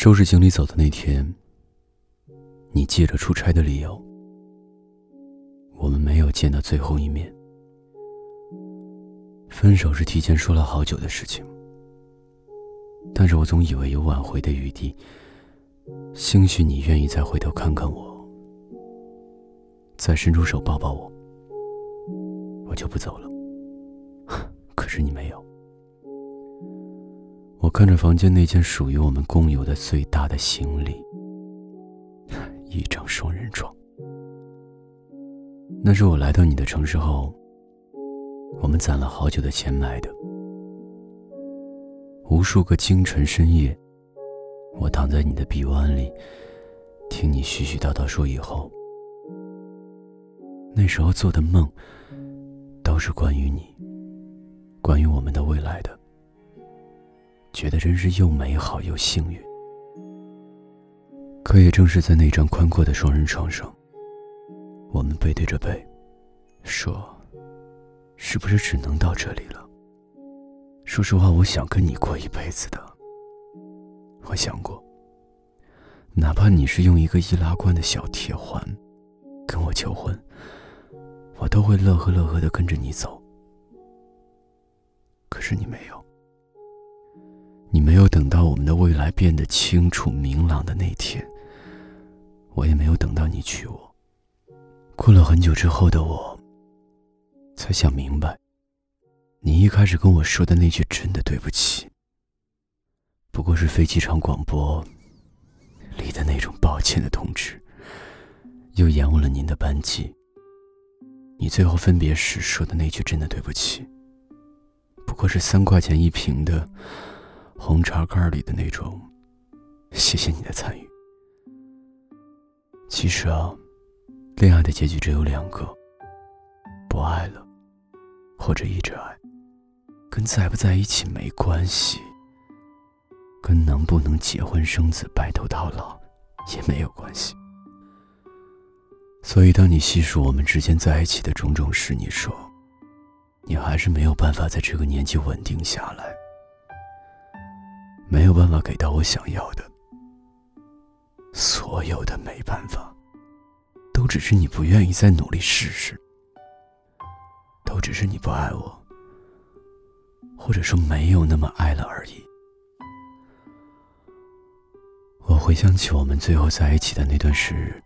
收拾行李走的那天，你借着出差的理由，我们没有见到最后一面。分手是提前说了好久的事情，但是我总以为有挽回的余地，兴许你愿意再回头看看我，再伸出手抱抱我，我就不走了。可是你没有。我看着房间那间属于我们共有的最大的行李，一张双人床。那是我来到你的城市后，我们攒了好久的钱买的。无数个清晨深夜，我躺在你的臂弯里，听你絮絮叨叨说以后。那时候做的梦，都是关于你，关于我们的未来的。觉得真是又美好又幸运。可也正是在那张宽阔的双人床上，我们背对着背，说：“是不是只能到这里了？”说实话，我想跟你过一辈子的。我想过，哪怕你是用一个易拉罐的小铁环跟我求婚，我都会乐呵乐呵的跟着你走。可是你没有。你没有等到我们的未来变得清楚明朗的那天，我也没有等到你娶我。过了很久之后的我，才想明白，你一开始跟我说的那句“真的对不起”，不过是飞机场广播里的那种抱歉的通知，又延误了您的班机。你最后分别时说的那句“真的对不起”，不过是三块钱一瓶的。红茶盖里的那种，谢谢你的参与。其实啊，恋爱的结局只有两个：不爱了，或者一直爱，跟在不在一起没关系，跟能不能结婚生子、白头到老也没有关系。所以，当你细数我们之间在一起的种种时，你说，你还是没有办法在这个年纪稳定下来。没有办法给到我想要的，所有的没办法，都只是你不愿意再努力试试，都只是你不爱我，或者说没有那么爱了而已。我回想起我们最后在一起的那段时日，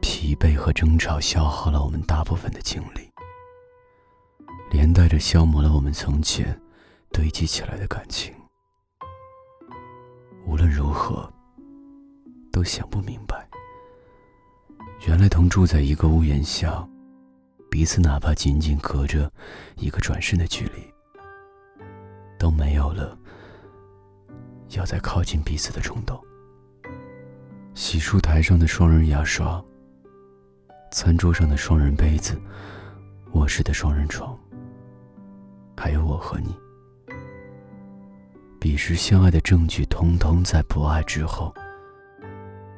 疲惫和争吵消耗了我们大部分的精力，连带着消磨了我们从前堆积起来的感情。无论如何，都想不明白，原来同住在一个屋檐下，彼此哪怕仅仅隔着一个转身的距离，都没有了要再靠近彼此的冲动。洗漱台上的双人牙刷，餐桌上的双人杯子，卧室的双人床，还有我和你。彼时相爱的证据，通通在不爱之后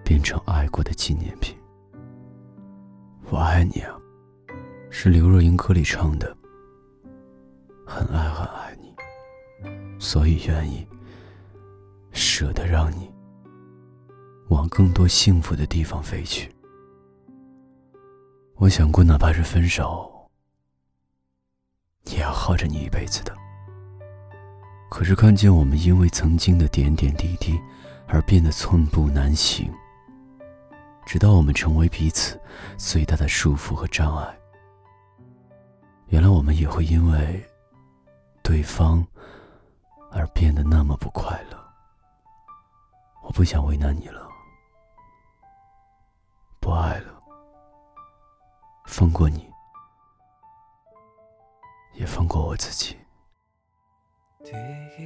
变成爱过的纪念品。我爱你啊，是刘若英歌里唱的。很爱很爱你，所以愿意舍得让你往更多幸福的地方飞去。我想过，哪怕是分手，也要耗着你一辈子的。可是看见我们因为曾经的点点滴滴而变得寸步难行，直到我们成为彼此最大的束缚和障碍。原来我们也会因为对方而变得那么不快乐。我不想为难你了，不爱了，放过你，也放过我自己。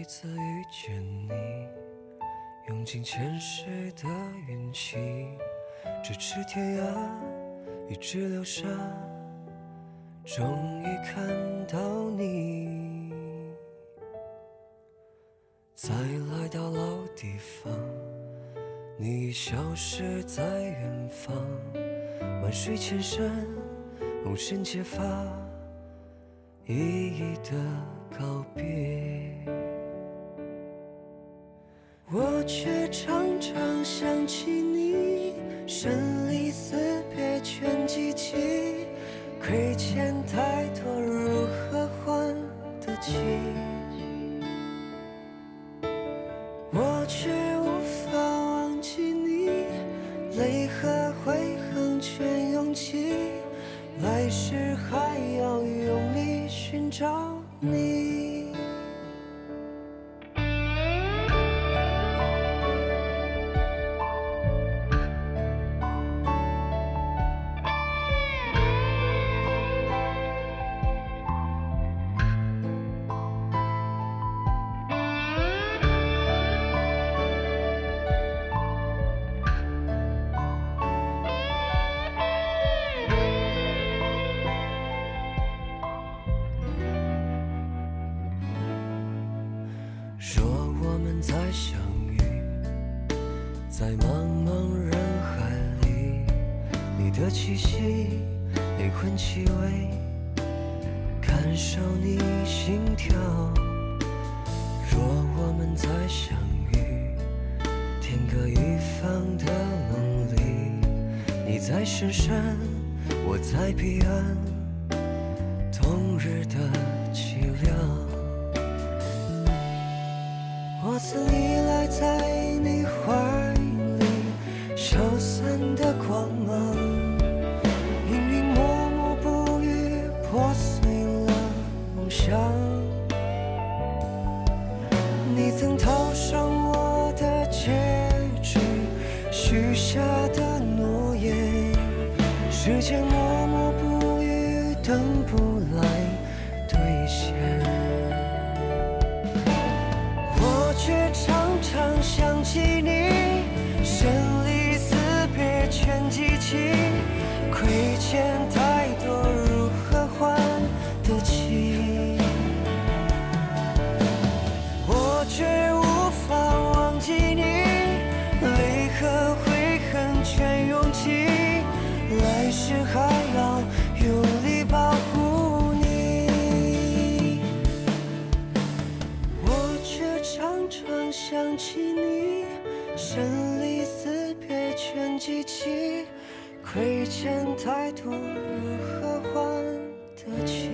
一次遇见你，用尽前世的运气，咫尺天涯，一直流沙，终于看到你。再来到老地方，你已消失在远方，万水千山，红尘皆发，一一的告别。我却常常想起你，生离死别全记起，亏欠太多如何还得起？我却无法忘记你，泪和悔恨全涌起，来世还要用力寻找你。再相遇，在茫茫人海里，你的气息，灵魂气味，感受你心跳。若我们再相遇，天各一方的梦里，你在深山，我在彼岸，时间常想起你，生离死别全记起，亏欠太多，如何还得起？